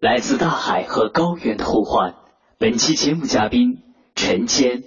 来自大海和高原的呼唤。本期节目嘉宾陈坚。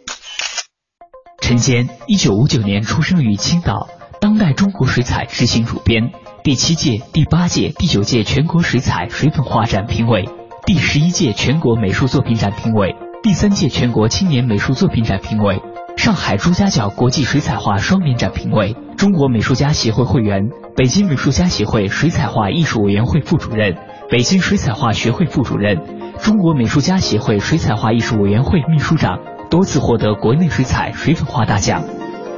陈坚，一九五九年出生于青岛，当代中国水彩执行主编，第七届、第八届、第九届全国水彩水粉画展评委，第十一届全国美术作品展评委，第三届全国青年美术作品展评委。上海朱家角国际水彩画双年展评委，中国美术家协会会员，北京美术家协会水彩画艺术委员会副主任，北京水彩画学会副主任，中国美术家协会水彩画艺术委员会秘书长，多次获得国内水彩水粉画大奖，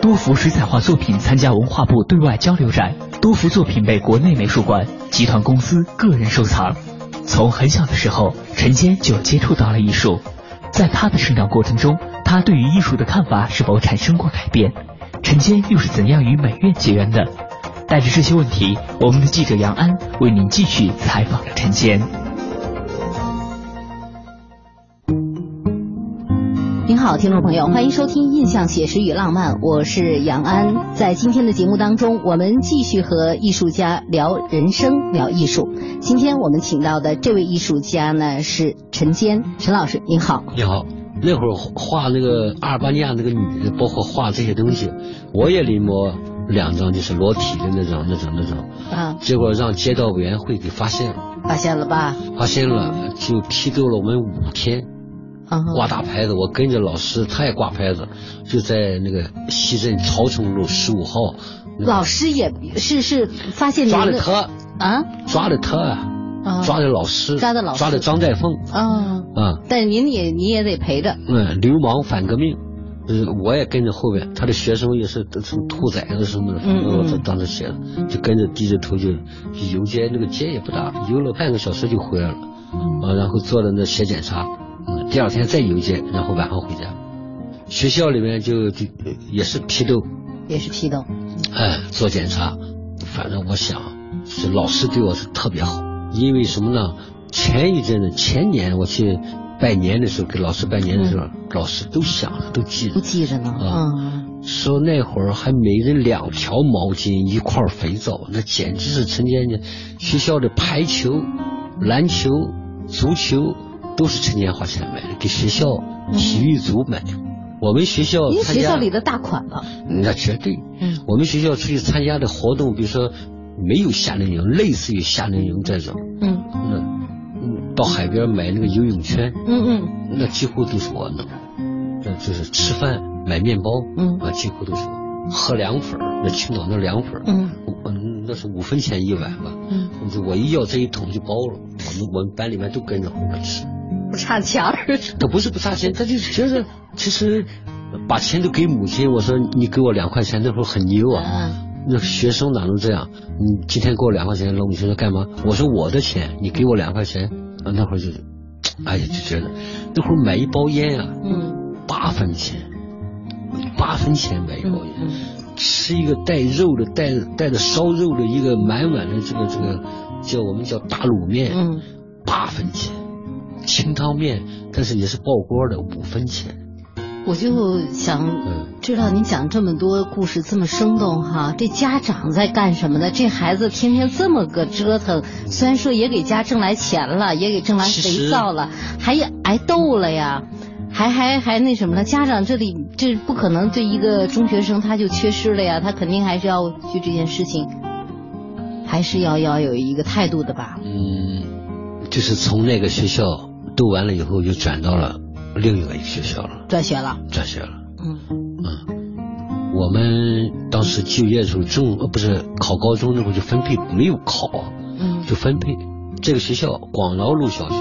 多幅水彩画作品参加文化部对外交流展，多幅作品被国内美术馆、集团公司、个人收藏。从很小的时候，陈坚就接触到了艺术，在他的成长过程中。他对于艺术的看法是否产生过改变？陈坚又是怎样与美院结缘的？带着这些问题，我们的记者杨安为您继续采访了陈坚。您好，听众朋友，欢迎收听《印象写实与浪漫》，我是杨安。在今天的节目当中，我们继续和艺术家聊人生、聊艺术。今天我们请到的这位艺术家呢是陈坚，陈老师，您好。你好。那会儿画那个阿尔巴尼亚那个女的，包括画这些东西，我也临摹两张，就是裸体的那种、那种、那种。啊。结果让街道委员会给发现了。发现了吧？发现了，就批斗了我们五天。啊。挂大牌子，我跟着老师，他也挂牌子，就在那个西镇朝城路十五号。老师也是是发现抓了他啊？抓了他啊！抓的老师，抓的老师，抓的张代凤啊啊！但是您也你也得陪着。嗯，流氓反革命，就是我也跟着后边，他的学生也是都成兔崽子什么的，我他当时写的，就跟着低着头就游街，那个街也不大，游了半个小时就回来了，啊，然后做了那写检查，第二天再游街，然后晚上回家。学校里面就就也是批斗，也是批斗，哎，做检查，反正我想是老师对我是特别好。因为什么呢？前一阵子，前年我去拜年的时候，给老师拜年的时候，老师都想着，都记着，都记着呢。啊，说那会儿还每人两条毛巾，一块肥皂，那简直是陈年的。学校的排球、篮球、足球都是陈年花钱买的，给学校体育组买。我们学校，您学校里的大款了。那绝对。嗯。我们学校出去参加的活动，比如说。没有夏令营，类似于夏令营这种，嗯，那，嗯，到海边买那个游泳圈，嗯嗯，那几乎都是我弄，那就是吃饭买面包，嗯，啊，几乎都是我，喝凉粉那青岛那凉粉嗯，嗯，那是五分钱一碗吧，嗯，我一要这一桶就包了，我们我们班里面都跟着后边吃，不差钱儿，他不是不差钱，他就是觉得其实把钱都给母亲，我说你给我两块钱，那会儿很牛啊。那学生哪能这样？你今天给我两块钱，老母亲说干嘛？我说我的钱，你给我两块钱。啊，那会儿就，哎呀，就觉得那会儿买一包烟啊，嗯，八分钱，八分钱买一包烟，吃一个带肉的、带带着烧肉的一个满碗的这个这个叫我们叫大卤面，嗯，八分钱，清汤面，但是也是爆锅的，五分钱。我就想知道你讲这么多故事这么生动哈，这家长在干什么呢？这孩子天天这么个折腾，虽然说也给家挣来钱了，也给挣来肥皂了，还挨斗了呀，还还还那什么了？家长这里这不可能对一个中学生他就缺失了呀，他肯定还是要去这件事情，还是要要有一个态度的吧？嗯，就是从那个学校斗完了以后，就转到了。另一个学校了，转学了，转学了。嗯嗯，我们当时就业的时候中呃不是考高中那会儿就分配没有考，嗯，就分配这个学校广饶路小学，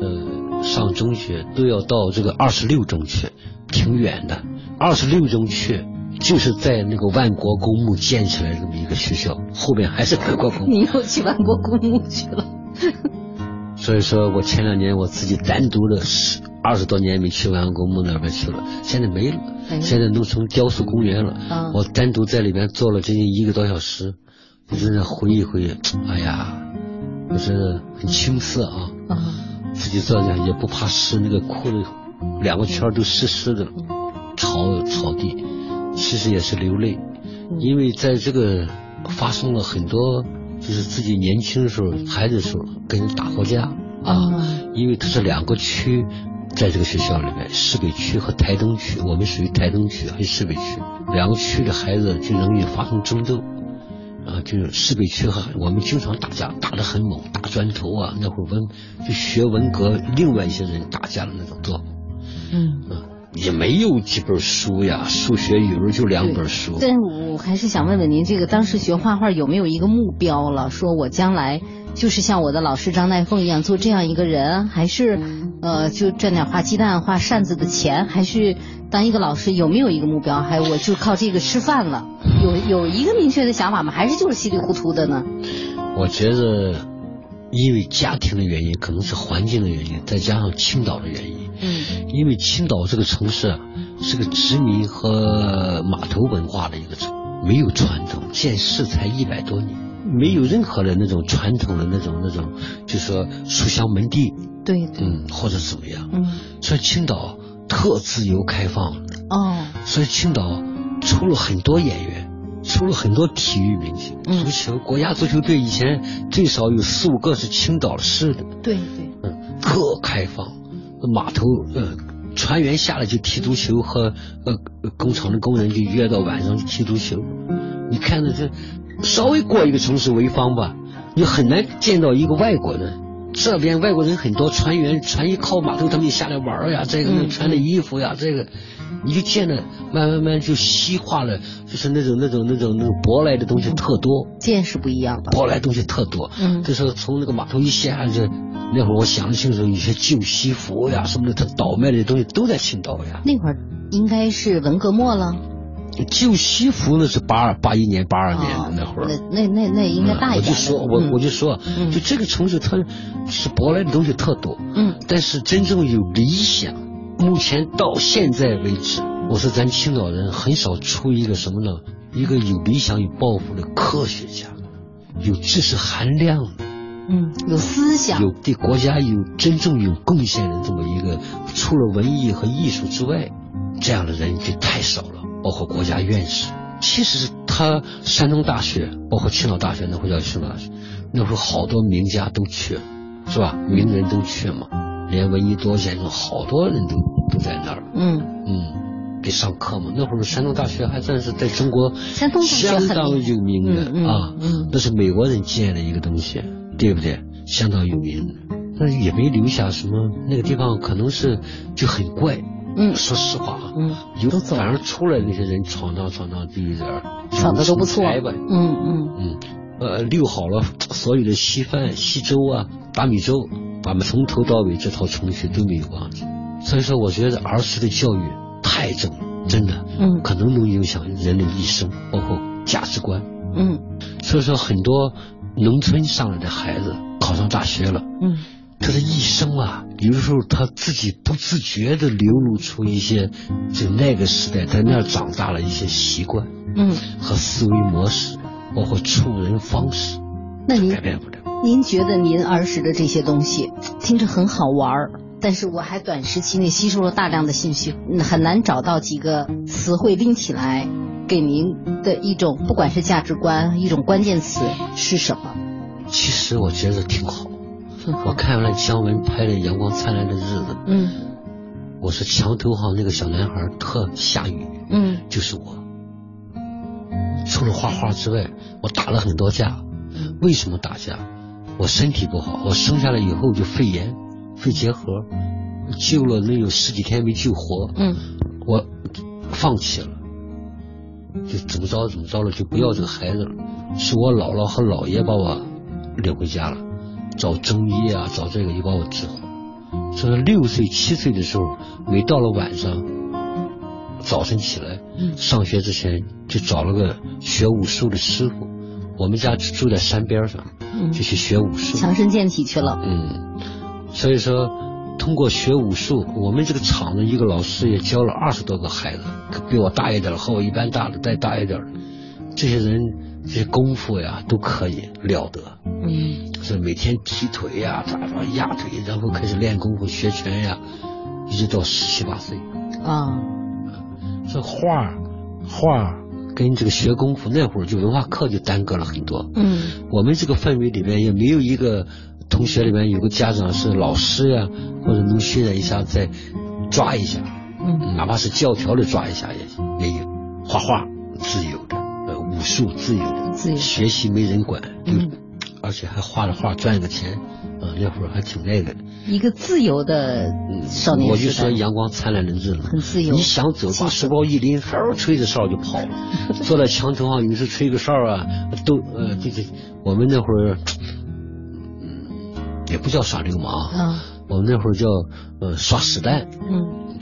呃上中学都要到这个二十六中去，挺远的。二十六中去就是在那个万国公墓建起来这么一个学校，后面还是万国公墓。你又去万国公墓去了。所以说我前两年我自己单独的十。二十多年没去万公墓那边去了，现在没了，现在弄成雕塑公园了。我单独在里面坐了将近一个多小时，就是在回忆回忆。哎呀，就是很青涩啊，自己坐下也不怕湿，那个裤子两个圈都湿湿的，草草地，其实也是流泪，因为在这个发生了很多，就是自己年轻的时候、孩子的时候跟人打过架啊，因为它是两个区。在这个学校里面，市北区和台东区，我们属于台东区，还是市北区？两个区的孩子就容易发生争斗，啊，就是市北区和我们经常打架，打得很猛，打砖头啊。那会儿文就学文革，另外一些人打架的那种作风，嗯，也没有几本书呀，数学、语文就两本书。但是我还是想问问您，这个当时学画画有没有一个目标了？说我将来。就是像我的老师张代凤一样做这样一个人，还是呃就赚点画鸡蛋画扇子的钱，还是当一个老师有没有一个目标？还我就靠这个吃饭了，有有一个明确的想法吗？还是就是稀里糊涂的呢？我觉得，因为家庭的原因，可能是环境的原因，再加上青岛的原因。嗯。因为青岛这个城市啊，是个殖民和码头文化的一个城，没有传统，建市才一百多年。没有任何的那种传统的那种那种，就说书香门第，对，嗯，或者怎么样，嗯，所以青岛特自由开放，哦，所以青岛出了很多演员，出了很多体育明星，足球国家足球队以前最少有四五个是青岛市的，对对，嗯，特开放，码头呃船员下来就踢足球，和呃工厂的工人就约到晚上去踢足球，你看着这。稍微过一个城市潍坊吧，你很难见到一个外国人。这边外国人很多，船员船一靠码头，他们就下来玩呀，这个穿的衣服呀，这个你就见了，慢慢慢就西化了，就是那种那种那种那种舶来的东西特多，见识不一样吧？舶来东西特多，嗯，就是从那个码头一下，这那会儿我想得清楚，有些旧西服呀什么的，他倒卖的东西都在青岛呀。那会儿应该是文革末了。旧西服那是八二八一年、八二年的那会儿，那那那那应该大一点。我就说，我我就说，就这个城市，它是舶来的东西特多。嗯。但是真正有理想，目前到现在为止，我说咱青岛人很少出一个什么呢？一个有理想、有抱负的科学家，有知识含量的，嗯，有思想，有对国家有真正有贡献的这么一个，除了文艺和艺术之外，这样的人就太少了。包括国家院士，其实他山东大学，包括青岛大学，那会叫青岛大学，那时候好多名家都去，是吧？名人都去嘛，连闻一多先生，好多人都都在那儿。嗯嗯，给上课嘛。那会儿山东大学还算是在中国相当有名的啊，嗯那是美国人建的一个东西，对不对？相当有名，但是也没留下什么。那个地方可能是就很怪。嗯，说实话啊，嗯，有反正出来那些人闯荡闯荡第一点，闯的都不错，嗯嗯嗯，呃，溜好了所有的稀饭、稀粥啊、大米粥，把们从头到尾这套程序都没有忘记。所以说，我觉得儿时的教育太重，真的，嗯，可能能影响人的一生，包括价值观，嗯。所以说，很多农村上来的孩子考上大学了，嗯。他的一生啊，有的时候他自己不自觉的流露出一些，就那个时代在那儿长大了一些习惯，嗯，和思维模式，包括处人方式，那您改变不了。您觉得您儿时的这些东西听着很好玩儿，但是我还短时期内吸收了大量的信息，很难找到几个词汇拎起来给您的一种，不管是价值观，一种关键词是什么？其实我觉得挺好。我看完了姜文拍的《阳光灿烂的日子》，嗯，我说墙头上那个小男孩特下雨，嗯，就是我。除了画画之外，我打了很多架。为什么打架？我身体不好，我生下来以后就肺炎、肺结核，救了能有十几天没救活。嗯，我放弃了，就怎么着怎么着了，就不要这个孩子了。是我姥姥和姥爷把我领回家了，找中医啊，找这个又把我治好。所以六岁七岁的时候，每到了晚上，早晨起来，上学之前就找了个学武术的师傅。我们家住在山边上，就去学武术，强身健体去了。嗯，所以说通过学武术，我们这个厂的一个老师也教了二十多个孩子，比我大一点和我一般大的再大一点这些人这些功夫呀都可以了得。嗯，是每天踢腿呀，咋着压腿，然后开始练功夫学拳呀，一直到十七八岁。啊，这画画。跟这个学功夫那会儿就文化课就耽搁了很多。嗯，我们这个氛围里面也没有一个同学里面有个家长是老师呀，或者能训练一下再抓一下。嗯，哪怕是教条的抓一下也也有。画画自由的，呃，武术自由的，自由学习没人管。嗯，而且还画着画赚个钱，呃，那会儿还挺那个。一个自由的少年我就说阳光灿烂的日子，很自由。你想走，把书包一拎，嗖吹着哨就跑。了。坐在墙头上，有时吹个哨啊，都呃，这这，我们那会儿，嗯，也不叫耍流氓。啊，我们那会儿叫呃耍屎蛋，嗯，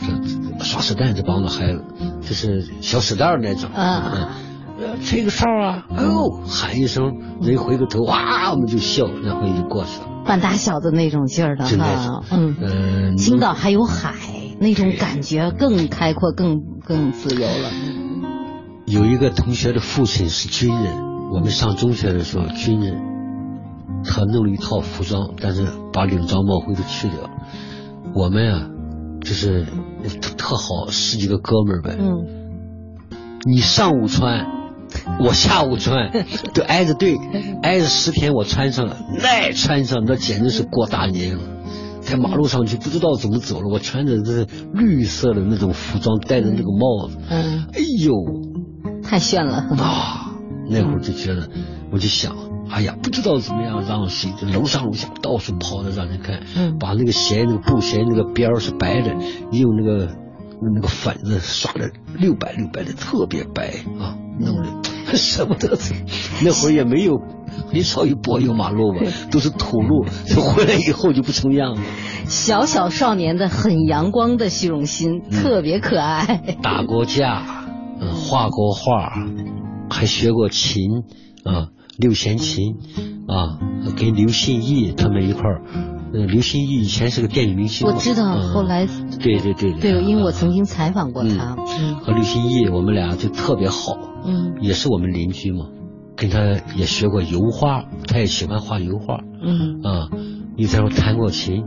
耍屎蛋这帮子孩子，就是小屎蛋那种。啊，吹个哨啊，哦，喊一声，人回个头，哇，我们就笑，然后就过去了。半大小的那种劲儿的哈，嗯，青岛还有海，那种感觉更开阔、更更自由了。有一个同学的父亲是军人，我们上中学的时候，军人，他弄了一套服装，但是把领章帽徽都去掉。我们啊，就是特好，十几个哥们儿呗。嗯，你上午穿。我下午穿 都挨着队，挨着十天我穿上了，那穿上那简直是过大年了，在马路上就不知道怎么走了。我穿着这绿色的那种服装，戴着那个帽子，嗯，哎呦，太炫了啊！那会儿就觉得，我就想，哎呀，不知道怎么样让谁楼上楼下到处跑着让人看，嗯，把那个鞋那个布鞋那个边儿是白的，用那个那个粉子刷的六白六白的，特别白啊。弄的舍不得 走，那会儿也没有很少有柏油马路吧，都是土路。回来以后就不成样了。小小少年的很阳光的虚荣心，特别可爱。打过架，嗯，画过画，还学过琴啊，六弦琴啊，跟刘信义他们一块儿。呃，刘信义以前是个电影明星，我知道，后来对对对对，因为我曾经采访过他，和刘信义我们俩就特别好。嗯，也是我们邻居嘛，跟他也学过油画，他也喜欢画油画。嗯啊，又在那弹过琴，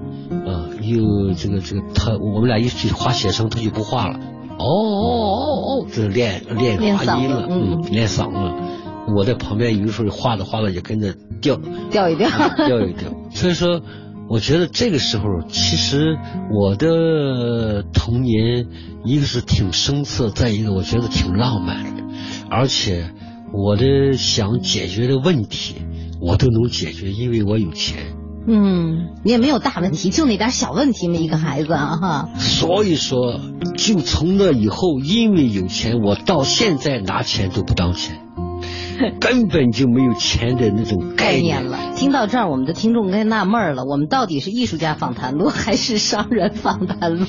啊，又这个这个他，我们俩一起画写生，他就不画了。哦哦哦哦，这练练发音了，嗯，练嗓子。我在旁边有的时候画着画着也跟着调调一调，调一调。所以说，我觉得这个时候其实我的童年，一个是挺生涩，再一个我觉得挺浪漫的。而且我的想解决的问题，我都能解决，因为我有钱。嗯，你也没有大问题，就那点小问题嘛，一个孩子啊哈。所以说，就从那以后，因为有钱，我到现在拿钱都不当钱。根本就没有钱的那种概念了。听到这儿，我们的听众该纳闷了：我们到底是艺术家访谈录还是商人访谈录？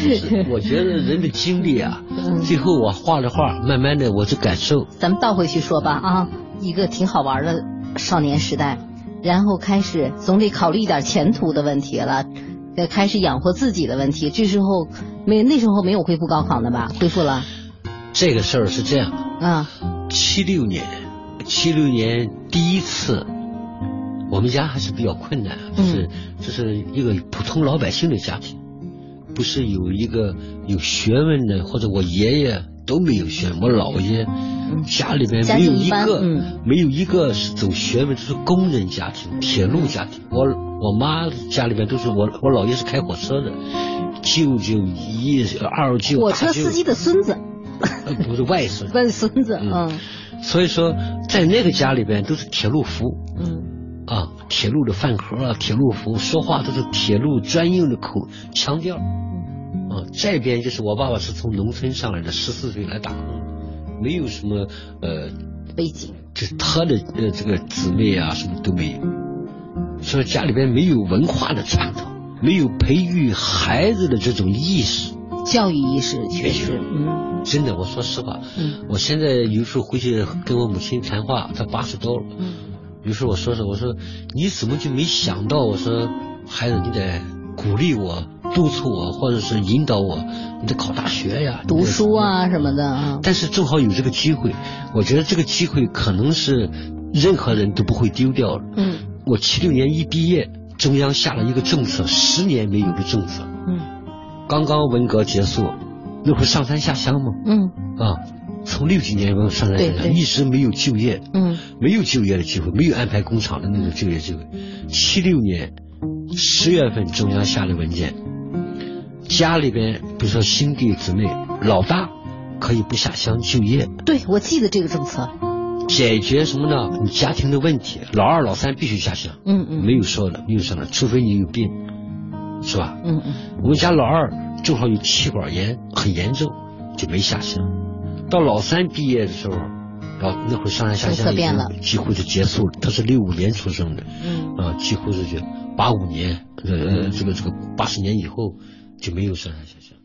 我觉得人的经历啊，最后我画了画，慢慢的我就感受。咱们倒回去说吧啊，一个挺好玩的少年时代，然后开始总得考虑一点前途的问题了，开始养活自己的问题。这时候没那时候没有恢复高考呢吧？恢复了。这个事儿是这样啊。七六年，七六年第一次我们家还是比较困难，就是这是一个普通老百姓的家庭，不是有一个有学问的，或者我爷爷都没有学，我姥爷家里边没有一个没有一个是走学问，就是工人家庭、铁路家庭。我我妈家里边都是我我姥爷是开火车的，舅舅姨二舅火车司机的孙子，不是外孙，外孙子，嗯。所以说，在那个家里边都是铁路服，嗯，啊，铁路的饭盒啊，铁路服，说话都是铁路专用的口腔调，啊，这边就是我爸爸是从农村上来的，十四岁来打工，没有什么呃背景，就是他的呃这个姊妹啊什么都没有，所以家里边没有文化的传统，没有培育孩子的这种意识。教育意识确实，嗯，真的，我说实话，嗯，我现在有时候回去跟我母亲谈话，她八十多了，嗯，有时候我说说，我说你怎么就没想到？我说孩子，你得鼓励我、督促我，或者是引导我，你得考大学呀，读书啊什么的啊。但是正好有这个机会，我觉得这个机会可能是任何人都不会丢掉的。嗯，我七六年一毕业，中央下了一个政策，十年没有的政策。嗯刚刚文革结束，那会上山下乡嘛？嗯啊，从六几年上山下乡，一直没有就业，嗯，没有就业的机会，没有安排工厂的那种就业机会。七六年十月份，中央下了文件，家里边比如说兄弟姊妹，老大可以不下乡就业。对，我记得这个政策。解决什么呢？你家庭的问题，老二、老三必须下乡。嗯嗯，没有说的，没有说的，除非你有病。是吧？嗯嗯，我们家老二正好有气管炎，很严重，就没下乡。到老三毕业的时候，老那会上山下乡已经几乎就结束了。他是六五年出生的，嗯啊，几乎是就八五年，呃，这个这个八十年以后就没有上山下乡。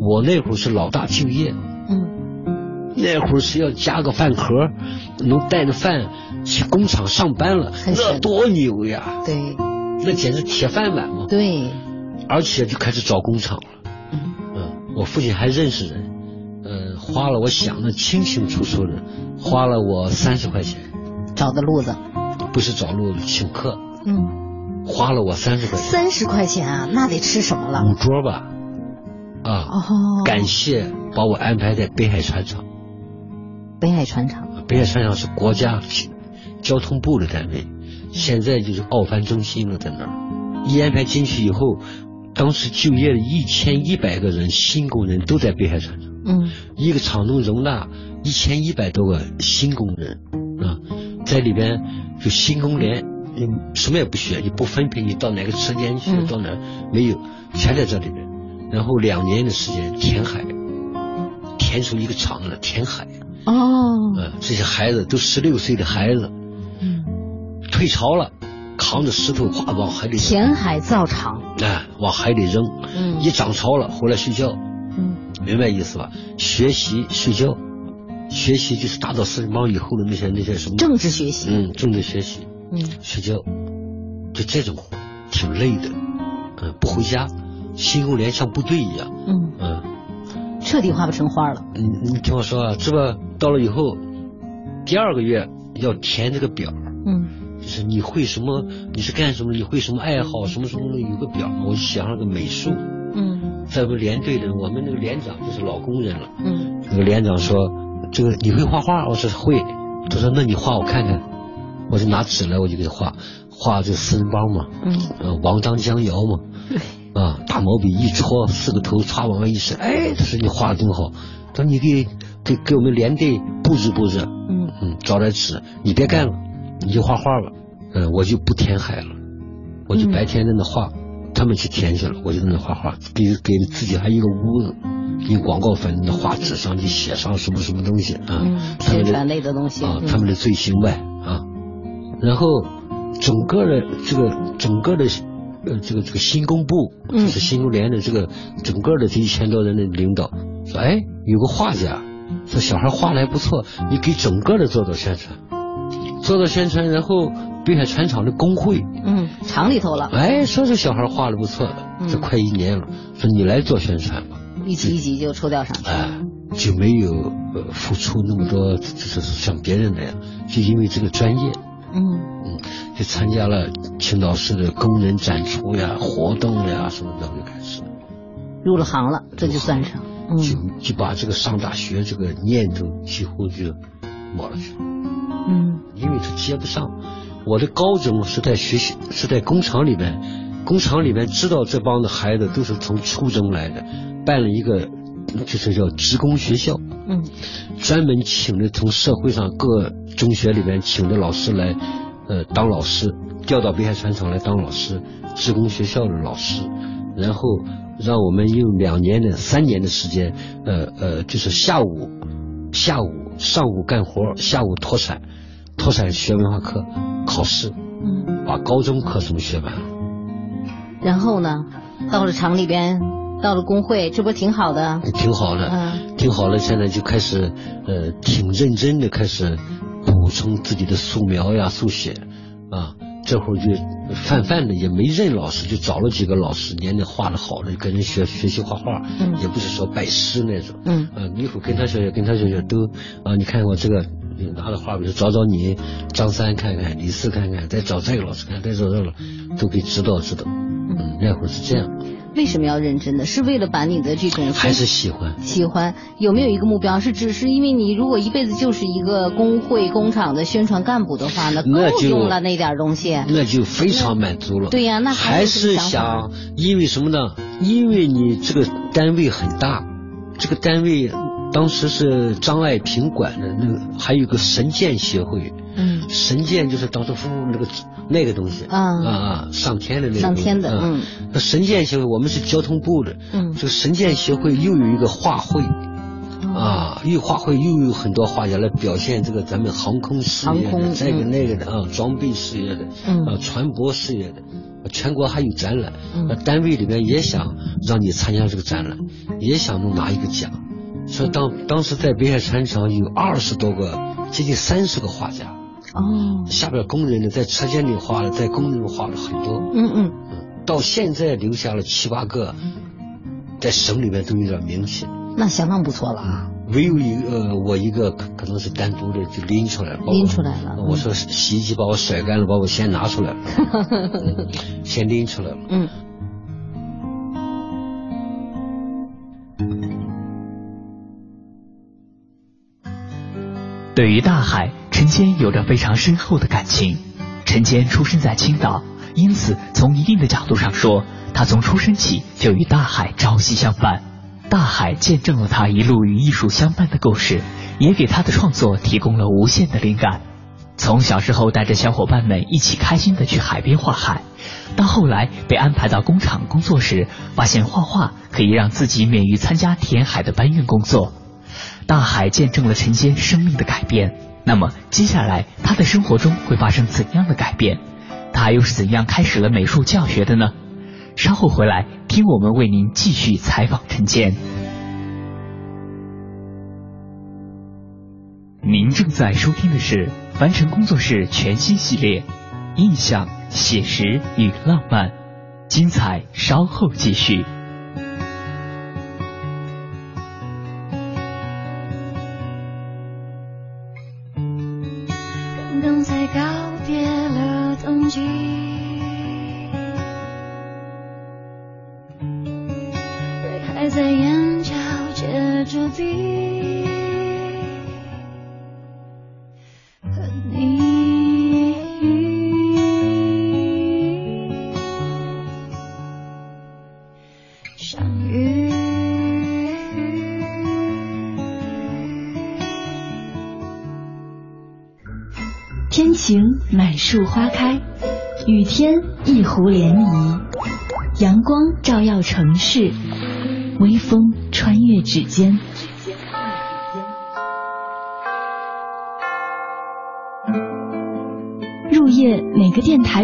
我那会儿是老大就业，嗯，那会儿是要加个饭盒，能带着饭去工厂上班了，那多牛呀！对，那简直铁饭碗嘛。对。而且就开始找工厂了。我父亲还认识人，呃，花了我想的清清楚楚的，花了我三十块钱，找的路子，不是找路子，请客。嗯，花了我三十块钱。三十块钱啊，那得吃什么了？五桌吧。啊。哦。感谢把我安排在北海船厂。北海船厂。北海船厂是国家交通部的单位，现在就是奥帆中心了，在那儿。一安排进去以后。当时就业了一千一百个人，新工人都在北海船厂。嗯，一个厂能容纳一千一百多个新工人啊，在里边就新工联，你什么也不学，也不分配，你到哪个车间去，到哪没有，全在这里边。然后两年的时间填海，填出一个厂来，填海。哦，嗯，这些孩子都十六岁的孩子，嗯，退潮了。扛着石头哗往海里填海造厂，哎，往海里扔，嗯，一涨潮了回来睡觉，嗯，明白意思吧？学习睡觉，学习就是达到四人帮以后的那些那些什么？政治学习，嗯，政治学习，嗯，睡觉，就这种活挺累的，嗯，不回家，新工连像部队一样，嗯。嗯，彻底画不成花了。你你听我说啊，这吧？到了以后，第二个月要填这个表，嗯。就是你会什么？你是干什么？你会什么爱好？什么什么的有个表，我就写上个美术。嗯，在我们连队的，我们那个连长就是老工人了。嗯，那个连长说：“这个你会画画？”我说：“会。”他说：“那你画我看看。”我就拿纸来，我就给他画，画这四人帮嘛。嗯，王张江瑶嘛。啊，大毛笔一戳，四个头歘往外一伸，哎，他说你画的真好。他说你给给给我们连队布置布置。嗯嗯，找点纸，你别干了，你就画画吧。嗯，我就不填海了，我就白天在那画，他们去填去了，我就在那画画，给给自己还一个屋子，用广告粉的画纸上去写上什么什么东西啊，宣传类的东西啊，他们的罪行外啊，然后整个的这个整个的呃这个这个新工部就是新工联的这个整个的这一千多人的领导说，哎，有个画家，说小孩画的还不错，你给整个的做做宣传，做做宣传，然后。北海船厂的工会，嗯，厂里头了。哎，说这小孩画的不错的，这快一年了，说你来做宣传吧。一级一级就抽调上去，哎，就没有呃付出那么多，就是像别人那样，就因为这个专业，嗯嗯，就参加了青岛市的工人展出呀、活动呀什么的，就开始入了行了，这就算上，就就把这个上大学这个念头几乎就抹了去了。嗯，因为他接不上。我的高中是在学习，是在工厂里面，工厂里面知道这帮的孩子都是从初中来的，办了一个就是叫职工学校，嗯，专门请的从社会上各中学里面请的老师来，呃，当老师，调到北海船厂来当老师，职工学校的老师，然后让我们用两年的、三年的时间，呃呃，就是下午，下午上午干活，下午脱产。脱产学文化课，考试，嗯，把高中课程学完了。然后呢，到了厂里边，到了工会，这不挺好的？挺好的，嗯，挺好的。现在就开始，呃，挺认真的开始补充自己的素描呀、速写，啊，这会儿就泛泛的也没认老师，就找了几个老师，年龄画的好的，跟人学学习画画，嗯，也不是说拜师那种，嗯，呃，一会儿跟他学学，跟他学学都，啊，你看我这个。拿着画笔找找你，张三看看，李四看看，再找这个老师看，再找这个，都可以指导指导。嗯，那会儿是这样。为什么要认真的？是为了把你的这种还是喜欢喜欢？有没有一个目标？是只是因为你如果一辈子就是一个工会工厂的宣传干部的话，那够用了那点东西，那就非常满足了。对呀，那还是想因为什么呢？因为你这个单位很大，这个单位。当时是张爱萍管的，那个还有个神剑协会，嗯，神剑就是当时夫那个那个东西，啊啊，上天的那个上天的，嗯，那神剑协会我们是交通部的，嗯，这个神剑协会又有一个画会，啊，又画会又有很多画家来表现这个咱们航空事业的这个那个的啊，装备事业的，嗯，啊，船舶事业的，全国还有展览，嗯，单位里面也想让你参加这个展览，也想能拿一个奖。所以当当时在北海船厂有二十多个，接近三十个画家。哦。下边工人呢，在车间里画了，在工人画了很多。嗯嗯。嗯，到现在留下了七八个，在省里面都有点名气。那相当不错了啊。唯有一个我一个可能是单独的就拎出来了。拎出来了。我说洗衣机把我甩干了，把我先拿出来了。先拎出来了。嗯。对于大海，陈坚有着非常深厚的感情。陈坚出生在青岛，因此从一定的角度上说，他从出生起就与大海朝夕相伴。大海见证了他一路与艺术相伴的故事，也给他的创作提供了无限的灵感。从小时候带着小伙伴们一起开心的去海边画海，到后来被安排到工厂工作时，发现画画可以让自己免于参加填海的搬运工作。大海见证了陈坚生命的改变，那么接下来他的生活中会发生怎样的改变？他又是怎样开始了美术教学的呢？稍后回来听我们为您继续采访陈坚。您正在收听的是凡尘工作室全新系列《印象、写实与浪漫》，精彩稍后继续。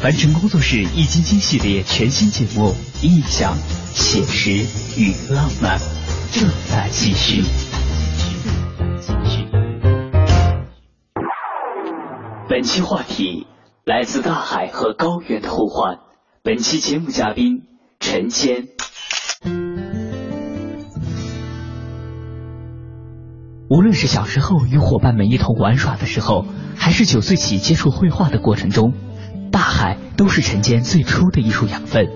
凡尘工作室易筋经系列全新节目《意象、写实与浪漫》正在继续。本期话题来自大海和高原的呼唤。本期节目嘉宾陈谦。无论是小时候与伙伴们一同玩耍的时候，还是九岁起接触绘画的过程中，大海都是陈坚最初的艺术养分。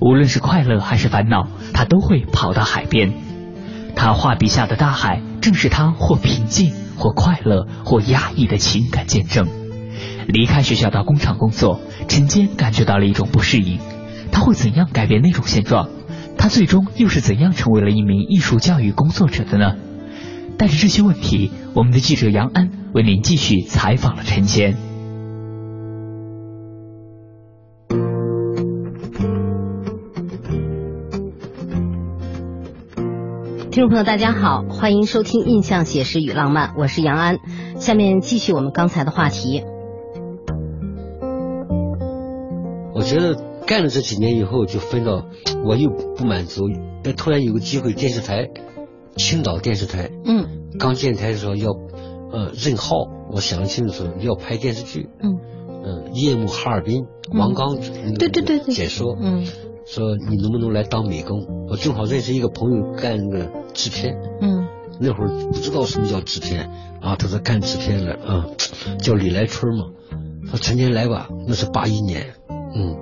无论是快乐还是烦恼，他都会跑到海边。他画笔下的大海，正是他或平静、或快乐、或压抑的情感见证。离开学校到工厂工作，陈坚感觉到了一种不适应。他会怎样改变那种现状？他最终又是怎样成为了一名艺术教育工作者的呢？带着这些问题，我们的记者杨安为您继续采访了陈坚。听众朋友，大家好，欢迎收听《印象写实与浪漫》，我是杨安。下面继续我们刚才的话题。我觉得干了这几年以后，就分到我又不满足，突然有个机会，电视台。青岛电视台，嗯，刚建台的时候要，呃，任浩，我想得清楚，要拍电视剧，嗯，嗯，夜幕哈尔滨，王刚，对对对对，解说，嗯，说你能不能来当美工？我正好认识一个朋友干那个制片，嗯，那会儿不知道什么叫制片，啊，他说干制片的，啊，叫李来春嘛，说陈年来吧，那是八一年，嗯，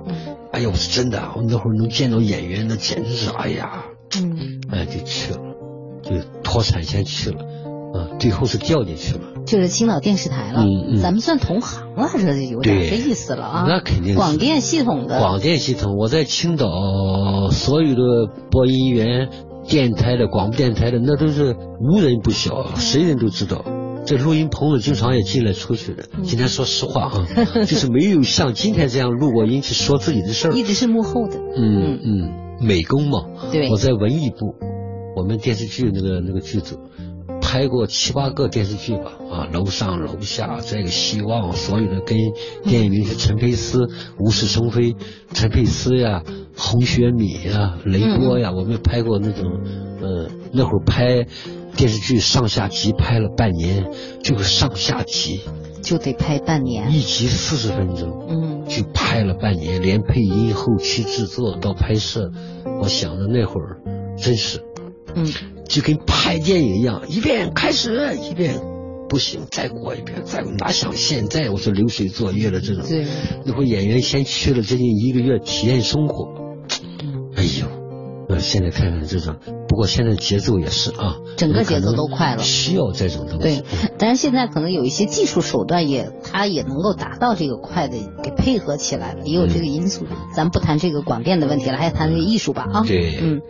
哎呀，我是真的，我那会儿能见到演员，那简直是，哎呀，嗯，哎，就去了。就脱产先去了，啊，最后是调进去了，就是青岛电视台了。嗯嗯，咱们算同行了，这有点这意思了啊。那肯定。广电系统的。广电系统，我在青岛所有的播音员、电台的、广播电台的，那都是无人不晓，谁人都知道。这录音棚子经常也进来出去的。今天说实话啊，就是没有像今天这样录过音去说自己的事儿。一直是幕后的。嗯嗯，美工嘛。对。我在文艺部。我们电视剧那个那个剧组拍过七八个电视剧吧，啊，楼上楼下，这个希望所有的跟电影明星陈佩斯、无事生非、陈佩斯呀、洪雪敏呀、雷波呀，我们拍过那种，呃，那会儿拍电视剧上下集拍了半年，就是上下集就得拍半年，一集四十分钟，嗯，就拍了半年，连配音、后期制作到拍摄，我想着那会儿真是。嗯，就跟拍电影一样，一遍开始，一遍不行，再过一遍，再哪想现在我说流水作业的这种。对，那会演员先去了接近一个月体验生活。哎呦，呃，现在看看这种，不过现在节奏也是啊，整个节奏都快了，需要这种东西。对，但是现在可能有一些技术手段也，它也能够达到这个快的，给配合起来了，也有这个因素。咱不谈这个广电的问题了，还谈这个艺术吧啊。对，嗯。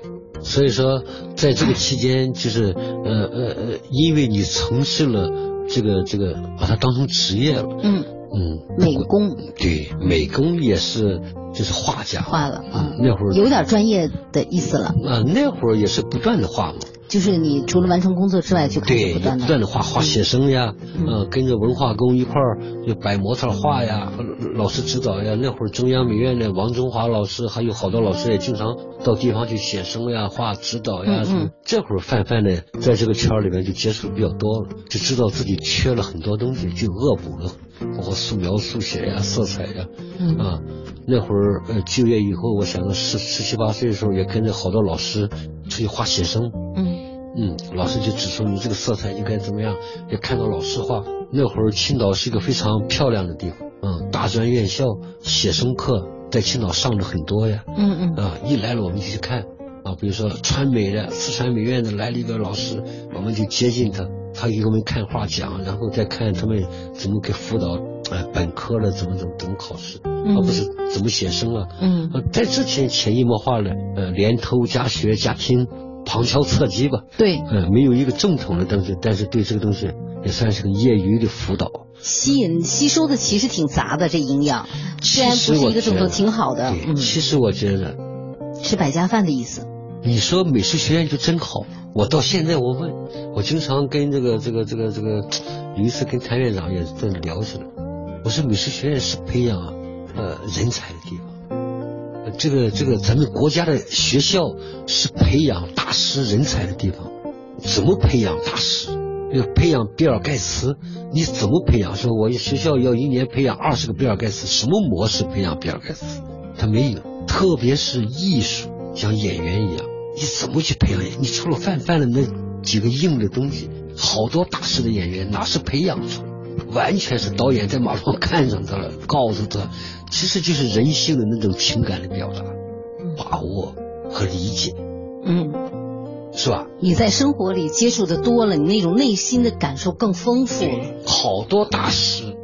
所以说，在这个期间，就是呃呃呃，因为你从事了这个这个，把它当成职业了。嗯嗯，美工。对，美工也是，就是画家。画了啊，那会儿有点专业的意思了。啊，那会儿也是不断的画嘛。就是你除了完成工作之外，就开始不断的不断的画画写生呀，嗯，跟着文化宫一块儿就摆模特画呀，老师指导呀。那会儿中央美院的王中华老师还有好多老师也经常到地方去写生呀、画指导呀。嗯这会儿泛泛的在这个圈里面就接触比较多了，就知道自己缺了很多东西，就恶补了，包括素描、速写呀、色彩呀。嗯啊，那会儿呃就业以后，我想着十十七八岁的时候也跟着好多老师出去画写生。嗯。嗯，老师就指出你这个色彩应该怎么样，也看到老师画。那会儿青岛是一个非常漂亮的地方，嗯，大专院校写生课在青岛上的很多呀，嗯嗯，啊，一来了我们就去看，啊，比如说川美的、四川美院的来了一个老师，我们就接近他，他给我们看画讲，然后再看他们怎么给辅导，哎，本科的怎么怎么怎么考试，而不是怎么写生啊，嗯，在之前潜移默化的，呃，连偷加学加听。旁敲侧击吧，对，嗯，没有一个正统的东西，但是对这个东西也算是个业余的辅导。吸引吸收的其实挺杂的，这营养虽然不是一个正统，挺好的。嗯，其实我觉得吃百家饭的意思。你说美术学院就真好，我到现在我问，我经常跟这个这个这个这个，有一次跟谭院长也在聊起来，我说美术学院是培养呃人才的地方。这个这个，咱们国家的学校是培养大师人才的地方。怎么培养大师？要培养比尔盖茨，你怎么培养？说我学校要一年培养二十个比尔盖茨，什么模式培养比尔盖茨？他没有。特别是艺术，像演员一样，你怎么去培养？你除了泛泛的那几个硬的东西，好多大师的演员哪是培养出来？完全是导演在马路上看上他了，告诉他，其实就是人性的那种情感的表达、把握和理解。嗯。是吧？你在生活里接触的多了，你那种内心的感受更丰富了。好多大师，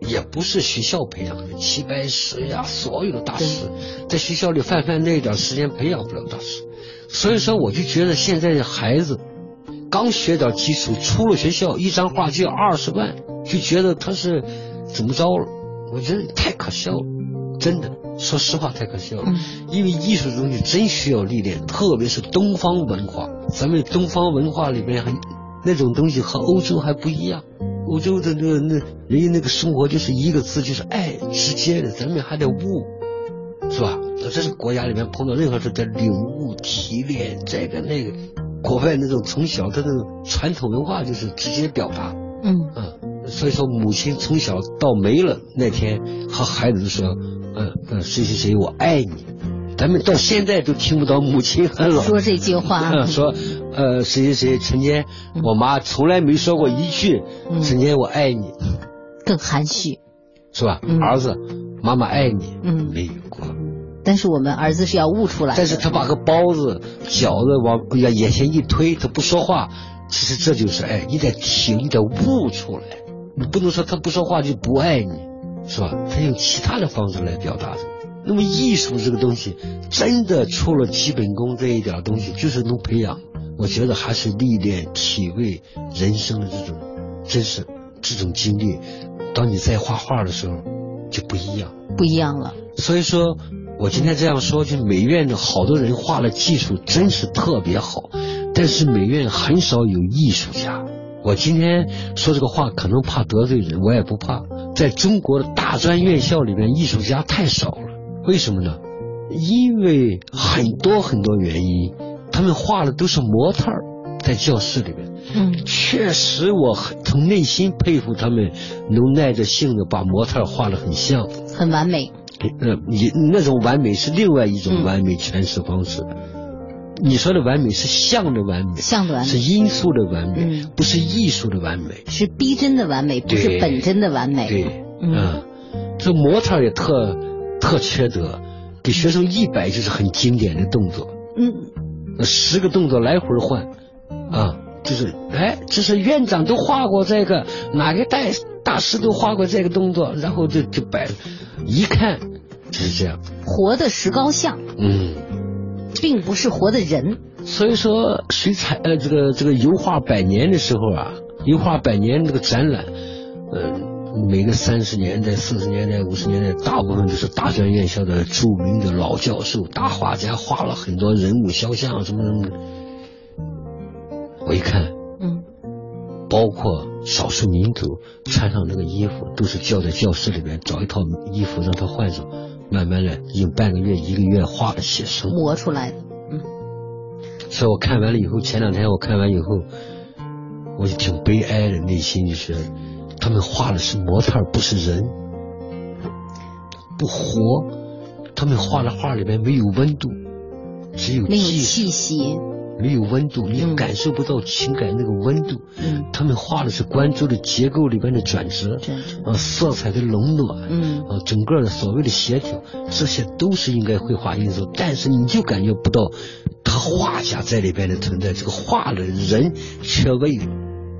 也不是学校培养的，齐白石呀，所有的大师，在学校里泛泛那点时间培养不了大师。所以说，我就觉得现在的孩子刚学点基础，出了学校一张画就要二十万，就觉得他是怎么着了？我觉得太可笑了。真的，说实话太可笑了。因为艺术东西真需要历练，特别是东方文化。咱们东方文化里面还那种东西和欧洲还不一样。欧洲的那个那人家那个生活就是一个字，就是爱，直接的。咱们还得悟，是吧？这是国家里面碰到任何事得领悟、提炼这个那个。国外那种从小他那种传统文化就是直接表达。嗯嗯，所以说母亲从小到没了那天和孩子说。嗯嗯，谁谁谁，我爱你。咱们到现在都听不到母亲和老说这句话。说，呃，谁谁谁，陈坚，我妈从来没说过一句“陈坚，我爱你”，更含蓄，是吧？儿子，妈妈爱你，嗯，没有过。但是我们儿子是要悟出来。但是他把个包子、饺子往眼眼前一推，他不说话，其实这就是爱。你得听，你得悟出来。你不能说他不说话就不爱你。是吧？他用其他的方式来表达的。那么艺术这个东西，真的除了基本功这一点东西，就是能培养。我觉得还是历练、体味人生的这种，真是这种经历。当你在画画的时候，就不一样，不一样了。所以说，我今天这样说，就美院的好多人画的技术真是特别好，但是美院很少有艺术家。我今天说这个话，可能怕得罪人，我也不怕。在中国的大专院校里面，艺术家太少了。为什么呢？因为很多很多原因，他们画的都是模特儿，在教室里面。嗯，确实，我很从内心佩服他们能耐着性子把模特儿画得很像，很完美。呃，你那种完美是另外一种完美诠释方式。你说的完美是像的完美，像的完美是因素的完美，不是艺术的完美，是逼真的完美，不是本真的完美。对，嗯，这模特也特特缺德，给学生一摆就是很经典的动作，嗯，十个动作来回换，啊，就是哎，这是院长都画过这个，哪个大大师都画过这个动作，然后就就摆，一看就是这样，活的石膏像，嗯。并不是活的人，所以说水彩呃这个这个油画百年的时候啊，油画百年这个展览，呃每个三十年代、四十年代、五十年代，大部分都是大专院校的著名的老教授、大画家画了很多人物肖像什么什么。我一看，嗯，包括少数民族穿上那个衣服，都是叫在教室里边找一套衣服让他换上。慢慢的，有半个月、一个月画的写生磨出来的，嗯。所以我看完了以后，前两天我看完以后，我就挺悲哀的，内心就是，他们画的是模特，不是人，不活，他们画的画里面没有温度，只有气息。没有温度，你感受不到情感那个温度。嗯，他们画的是关注的结构里边的转折，转折，啊，色彩的冷暖，嗯，啊，整个的所谓的协调，这些都是应该绘画因素。但是你就感觉不到他画家在里边的存在，这个画的人却未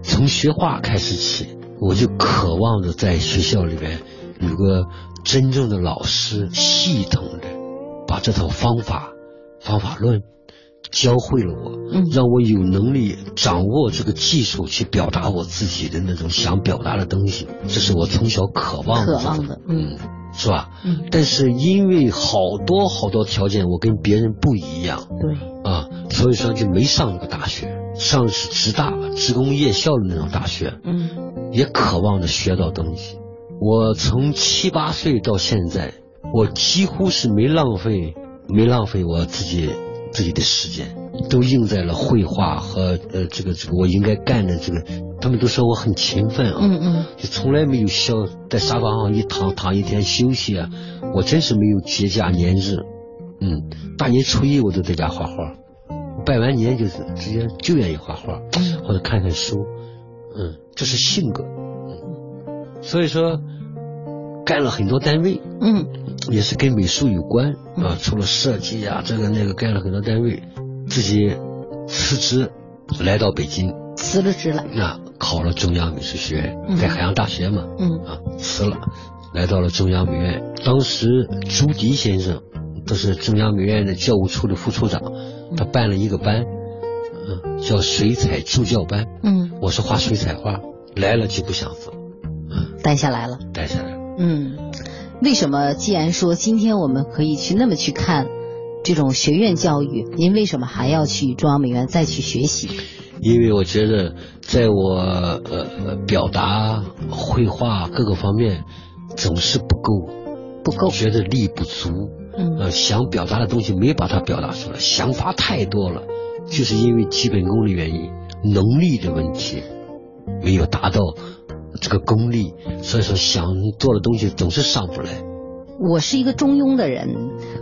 从学画开始起，我就渴望着在学校里边有个真正的老师，系统的把这套方法、方法论。教会了我，让我有能力掌握这个技术去表达我自己的那种想表达的东西，这是我从小渴望渴望的，嗯，是吧？嗯。但是因为好多好多条件，我跟别人不一样，对，啊，所以说就没上那个大学，上的是职大、职工夜校的那种大学，嗯，也渴望着学到东西。我从七八岁到现在，我几乎是没浪费，没浪费我自己自己的时间，都用在了绘画和呃这个这个我应该干的这个。他们都说我很勤奋啊，嗯嗯，就从来没有消在沙发上一躺躺一天休息啊，我真是没有节假年日，嗯，大年初一我都在家画画，拜完年就是直接就愿意画画，或者看看书，嗯，这是性格，嗯，所以说干了很多单位，嗯，也是跟美术有关啊，除了设计啊这个那个干了很多单位，自己辞职来到北京。辞了职了，那考了中央美术学院，在海洋大学嘛，嗯。啊辞了，来到了中央美院。当时朱迪先生，都是中央美院的教务处的副处长，他办了一个班，嗯，叫水彩助教班，嗯，我是画水彩画，来了就不想走，嗯，待下来了，待下来了，嗯，为什么？既然说今天我们可以去那么去看这种学院教育，您为什么还要去中央美院再去学习？因为我觉得，在我呃表达、绘画各个方面总是不够，不够，觉得力不足。嗯，呃，想表达的东西没把它表达出来，想法太多了，就是因为基本功的原因，能力的问题没有达到这个功力，所以说想做的东西总是上不来。我是一个中庸的人，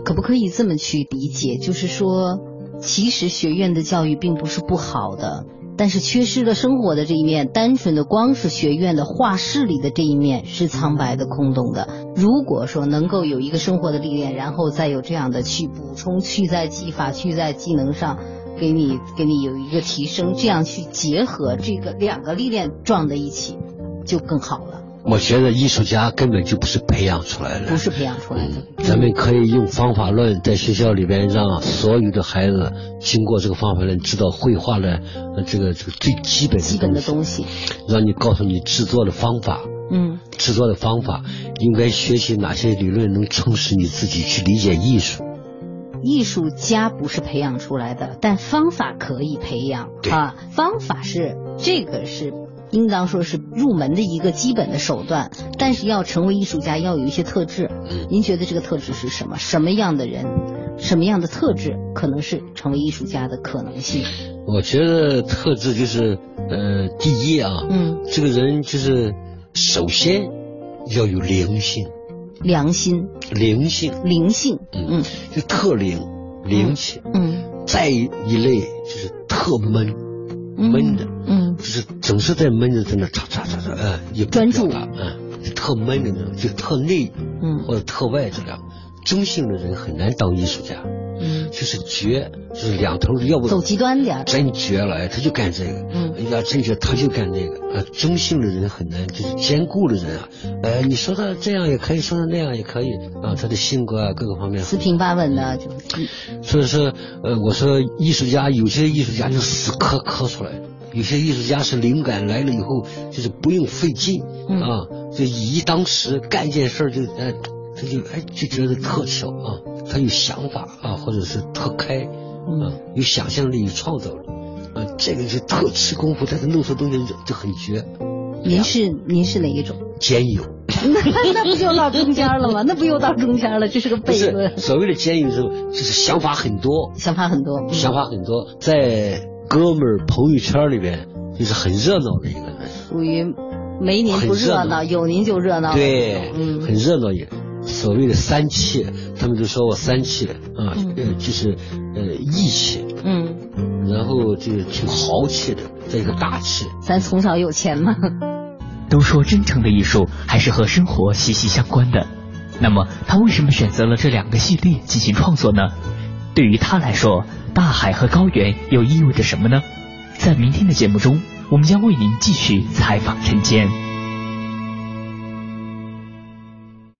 可不可以这么去理解？就是说。其实学院的教育并不是不好的，但是缺失了生活的这一面。单纯的光是学院的画室里的这一面是苍白的、空洞的。如果说能够有一个生活的历练，然后再有这样的去补充，去在技法、去在技能上，给你给你有一个提升，这样去结合这个两个历练撞在一起，就更好了。我觉得艺术家根本就不是培养出来的，不是培养出来的。咱们可以用方法论在学校里边，让所有的孩子经过这个方法论，知道绘画的这个这个最基本的基本的东西，让你告诉你制作的方法，嗯，制作的方法应该学习哪些理论，能充实你自己去理解艺术。艺术家不是培养出来的，但方法可以培养啊，方法是这个是。应当说是入门的一个基本的手段，但是要成为艺术家要有一些特质。嗯。您觉得这个特质是什么？什么样的人，什么样的特质可能是成为艺术家的可能性？我觉得特质就是，呃，第一啊，嗯，这个人就是首先要有灵性，良心，灵性，灵性，嗯，就特灵，灵气，嗯，再一类就是特闷，闷的，嗯。就是总是在闷着，在那嚓嚓嚓嚓，嗯，也专注了，嗯，特闷的那种，就特内，嗯，或者特外这样。中性的人很难当艺术家，嗯，就是绝，就是两头，要不走极端点，真绝了，哎，他就干这个，嗯，哎呀，真绝，他就干那个，呃，中性的人很难，就是兼顾的人啊，呃，你说他这样也可以，说他那样也可以，啊，他的性格啊，各个方面四平八稳的，就，所以说，呃，我说艺术家有些艺术家就死磕磕出来的。有些艺术家是灵感来了以后，就是不用费劲啊，就以一当十干一件事就哎，他就哎就觉得特巧啊，他有想法啊，或者是特开啊，有想象力、有创造力啊，这个是特吃功夫，但是弄出东西就就很绝。您是您是哪一种？兼有。那 那不就到中间了吗？那不又到中间了？这是个悖论。所谓的兼有是就是想法很多，想法很多，想法很多，在。哥们儿朋友圈里边就是很热闹的一个人，属于没您不热闹，有您就热闹。对，嗯，很热闹也。所谓的三气，他们都说我三气啊，就是呃义气，嗯，然后就挺豪气的，再一个大气。咱从小有钱吗？都说真诚的艺术还是和生活息息相关的，那么他为什么选择了这两个系列进行创作呢？对于他来说。大海和高原又意味着什么呢？在明天的节目中，我们将为您继续采访陈坚。